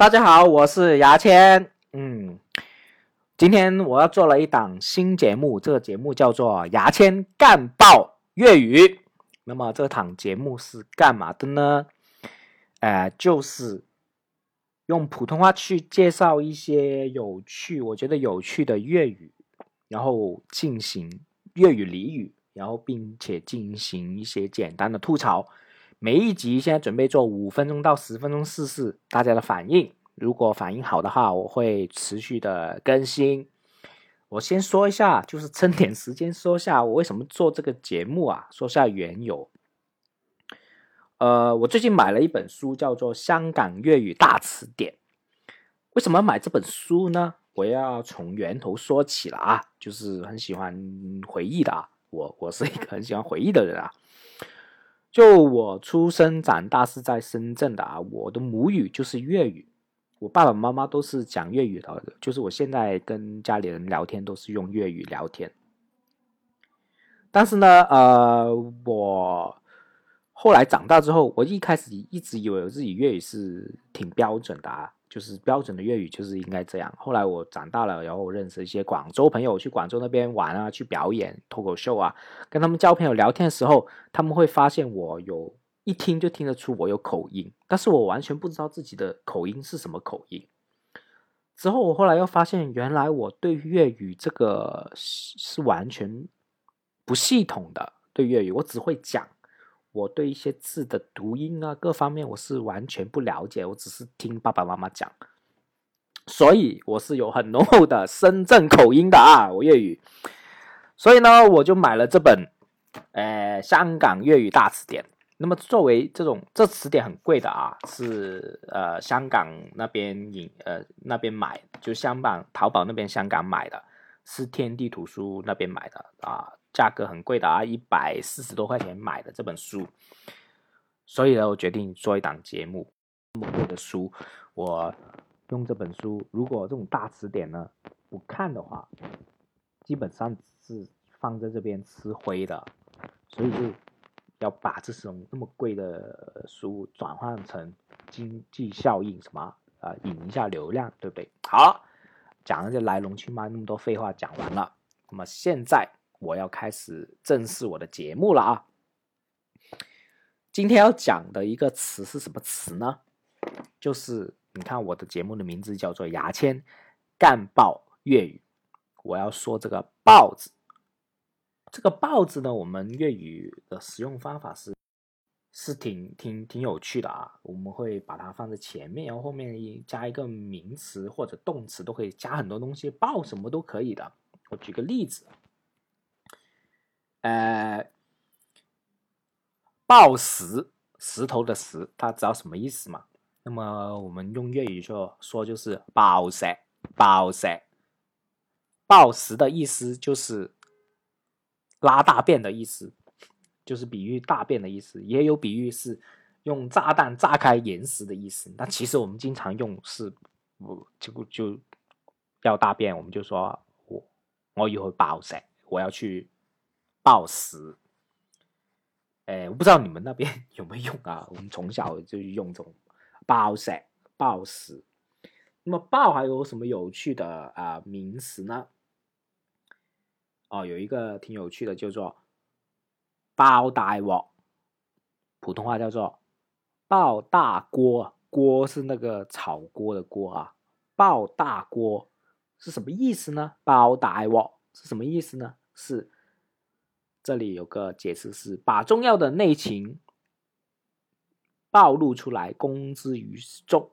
大家好，我是牙签，嗯，今天我要做了一档新节目，这个节目叫做《牙签干爆粤语》。那么这档节目是干嘛的呢？呃，就是用普通话去介绍一些有趣，我觉得有趣的粤语，然后进行粤语俚语，然后并且进行一些简单的吐槽。每一集现在准备做五分钟到十分钟试试大家的反应，如果反应好的话，我会持续的更新。我先说一下，就是趁点时间说下我为什么做这个节目啊，说下缘由。呃，我最近买了一本书，叫做《香港粤语大词典》。为什么买这本书呢？我要从源头说起了啊，就是很喜欢回忆的啊，我我是一个很喜欢回忆的人啊。就我出生长大是在深圳的啊，我的母语就是粤语，我爸爸妈妈都是讲粤语的，就是我现在跟家里人聊天都是用粤语聊天。但是呢，呃，我后来长大之后，我一开始一直以为我自己粤语是挺标准的。啊，就是标准的粤语，就是应该这样。后来我长大了，然后我认识一些广州朋友，去广州那边玩啊，去表演脱口秀啊，跟他们交朋友聊天的时候，他们会发现我有一听就听得出我有口音，但是我完全不知道自己的口音是什么口音。之后我后来又发现，原来我对粤语这个是完全不系统的，对粤语我只会讲。我对一些字的读音啊，各方面我是完全不了解，我只是听爸爸妈妈讲，所以我是有很浓厚的深圳口音的啊，我粤语，所以呢，我就买了这本，呃，香港粤语大词典。那么作为这种这词典很贵的啊，是呃香港那边引呃那边买，就香港淘宝那边香港买的，是天地图书那边买的啊。价格很贵的啊，一百四十多块钱买的这本书，所以呢，我决定做一档节目。这么贵的书，我用这本书，如果这种大词典呢不看的话，基本上是放在这边吃灰的。所以就要把这种那么贵的书转换成经济效应，什么啊，引一下流量，对不对？好，讲了这来龙去脉，那么多废话讲完了，那么现在。我要开始正式我的节目了啊！今天要讲的一个词是什么词呢？就是你看我的节目的名字叫做《牙签干爆粤语》，我要说这个“爆”字。这个“爆”字呢，我们粤语的使用方法是是挺挺挺有趣的啊！我们会把它放在前面，然后后面加一个名词或者动词，都可以加很多东西，爆什么都可以的。我举个例子。呃，暴石石头的石，他知道什么意思吗？那么我们用粤语说说就是“暴食暴食。暴石”的意思就是拉大便的意思，就是比喻大便的意思。也有比喻是用炸弹炸开岩石的意思。那其实我们经常用是，不就就要大便，我们就说，我我以后“暴食，我要去。报食，哎，我不知道你们那边 有没有用啊？我们从小就用这种包食、报食。那么报还有什么有趣的啊名词呢？哦，有一个挺有趣的，叫做包大锅，普通话叫做爆大锅，锅是那个炒锅的锅啊。爆大锅是什么意思呢？包大锅是什么意思呢？是。这里有个解释是把重要的内情暴露出来，公之于众。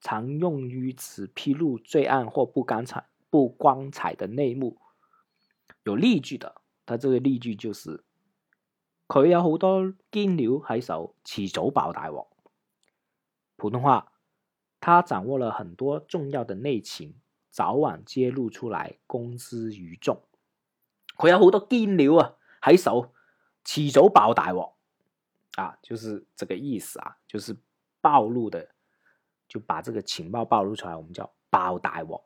常用于此披露罪案或不光彩、不光彩的内幕。有例句的，它这个例句就是：佢有好多奸牛喺手，迟早爆大镬。普通话，他掌握了很多重要的内情，早晚揭露出来，公之于众。佢有好多奸牛啊！白手起早包大我啊，就是这个意思啊，就是暴露的，就把这个情报暴露出来，我们叫包大我。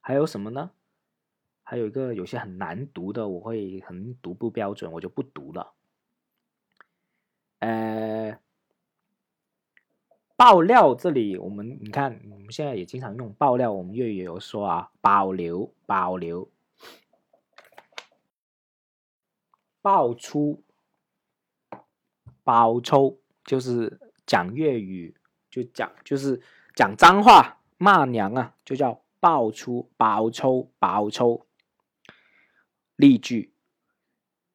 还有什么呢？还有一个有些很难读的，我会很读不标准，我就不读了。呃，爆料这里，我们你看，我们现在也经常用爆料，我们粤语有说啊，保留保留。爆粗、爆粗，就是讲粤语，就讲就是讲脏话、骂娘啊，就叫爆粗、爆粗、爆粗。例句：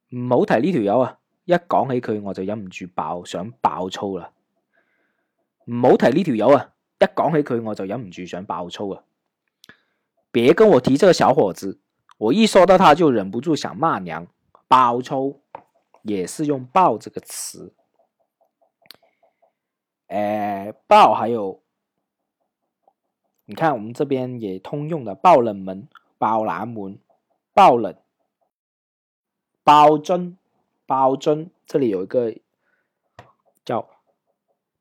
唔好提呢条友啊，一讲起佢我就忍唔住爆想爆粗啦。唔好提呢条友啊，一讲起佢我就忍唔住想爆粗啊。别跟我提这个小伙子，我一说到他就忍不住想骂娘。包抽也是用“包”这个词，哎，爆还有，你看我们这边也通用的，爆冷门、爆南门、爆冷、包尊、包尊，这里有一个叫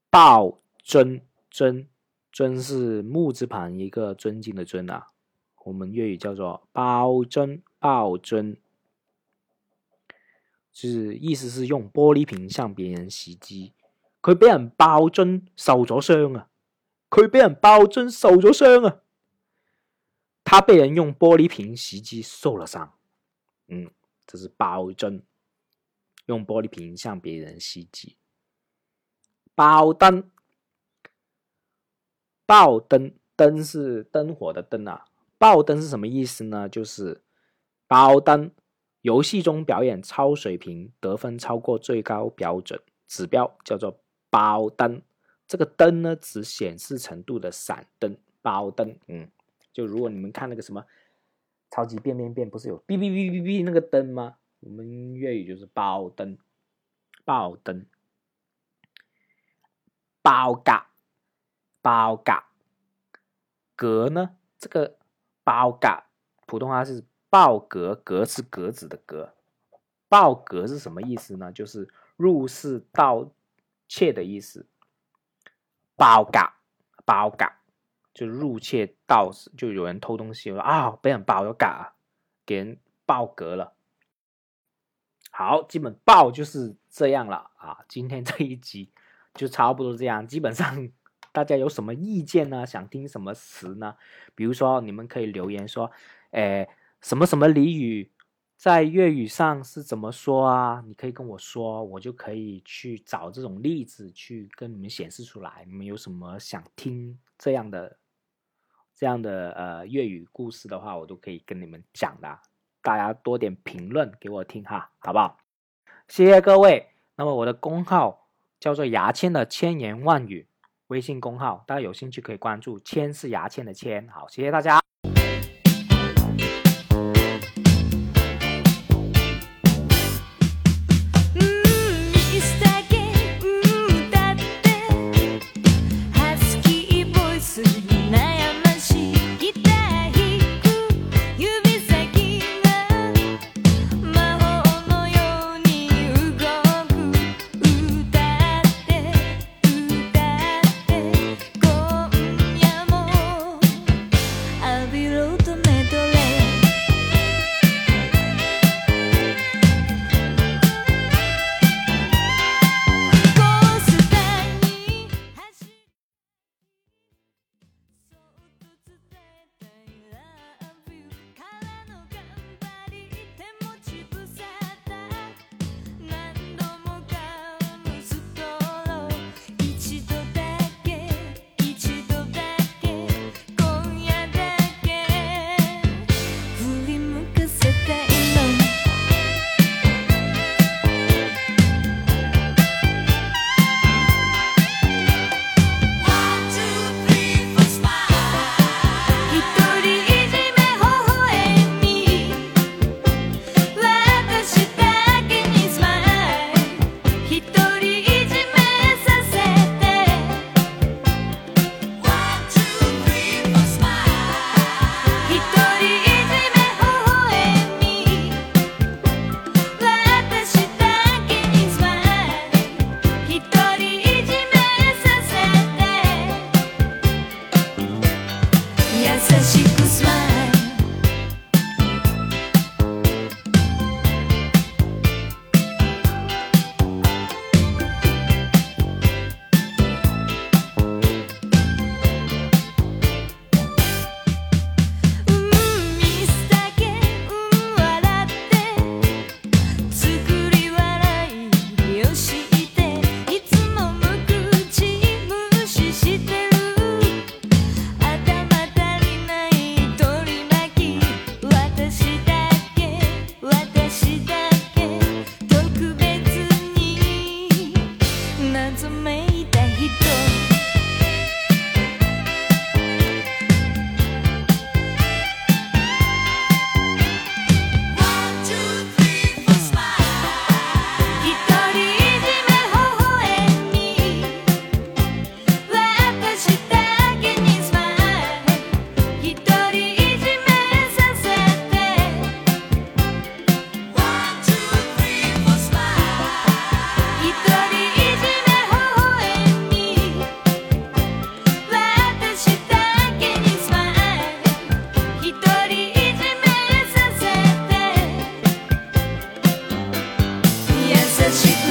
爆尊尊，尊是木字旁一个尊敬的尊啊，我们粤语叫做包尊、包尊。是意思是用玻璃瓶向别人袭击，佢俾人爆樽受咗伤啊！佢俾人爆樽受咗伤啊！他被人用玻璃瓶袭击，受了伤。嗯，这是爆樽，用玻璃瓶向别人袭击。爆灯，爆灯，灯是灯火的灯啊！爆灯是什么意思呢？就是爆灯。游戏中表演超水平，得分超过最高标准指标，叫做包灯。这个灯呢，只显示程度的闪灯。包灯，嗯，就如果你们看那个什么超级变变变，不是有哔哔哔哔哔那个灯吗？我们粤语就是包灯，包灯，包嘎，包嘎，格呢？这个包嘎，普通话是。爆格，格是格子的格。爆格是什么意思呢？就是入室盗窃的意思。包嘎，包嘎，就入窃盗，就有人偷东西。我说啊，被人爆了嘎，给人爆格了。好，基本爆就是这样了啊。今天这一集就差不多这样。基本上大家有什么意见呢？想听什么词呢？比如说，你们可以留言说，诶。什么什么俚语，在粤语上是怎么说啊？你可以跟我说，我就可以去找这种例子去跟你们显示出来。你们有什么想听这样的、这样的呃粤语故事的话，我都可以跟你们讲的。大家多点评论给我听哈，好不好？谢谢各位。那么我的公号叫做牙签的千言万语，微信公号，大家有兴趣可以关注。千是牙签的千。好，谢谢大家。she